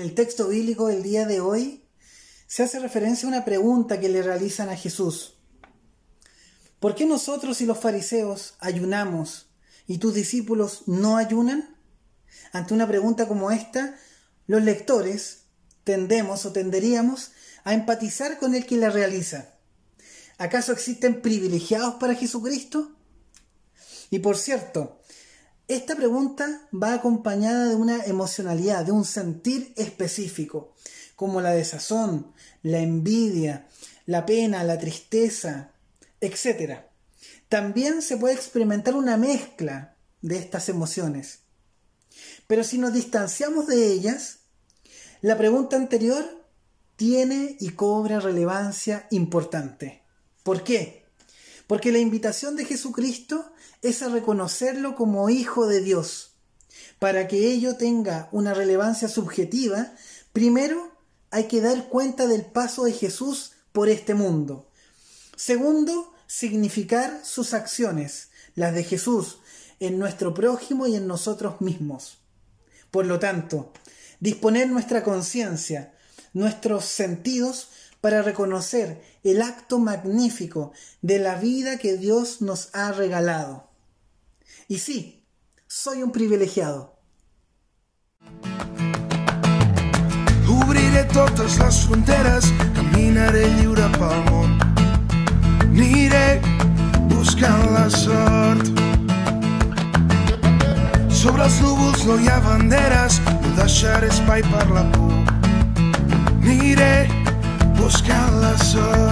el texto bíblico del día de hoy se hace referencia a una pregunta que le realizan a Jesús. ¿Por qué nosotros y los fariseos ayunamos y tus discípulos no ayunan? Ante una pregunta como esta, los lectores tendemos o tenderíamos a empatizar con el que la realiza. ¿Acaso existen privilegiados para Jesucristo? Y por cierto, esta pregunta va acompañada de una emocionalidad, de un sentir específico, como la desazón, la envidia, la pena, la tristeza, etc. También se puede experimentar una mezcla de estas emociones. Pero si nos distanciamos de ellas, la pregunta anterior tiene y cobra relevancia importante. ¿Por qué? Porque la invitación de Jesucristo es a reconocerlo como Hijo de Dios. Para que ello tenga una relevancia subjetiva, primero hay que dar cuenta del paso de Jesús por este mundo. Segundo, significar sus acciones, las de Jesús, en nuestro prójimo y en nosotros mismos. Por lo tanto, disponer nuestra conciencia, nuestros sentidos para reconocer el acto magnífico de la vida que Dios nos ha regalado. Y sí, soy un privilegiado. Obriré totes les fronteres, caminaré lliure pel món. Aniré buscant la sort. Sobre els núvols no hi ha banderes, no deixaré espai per la por. Aniré buscant la sort.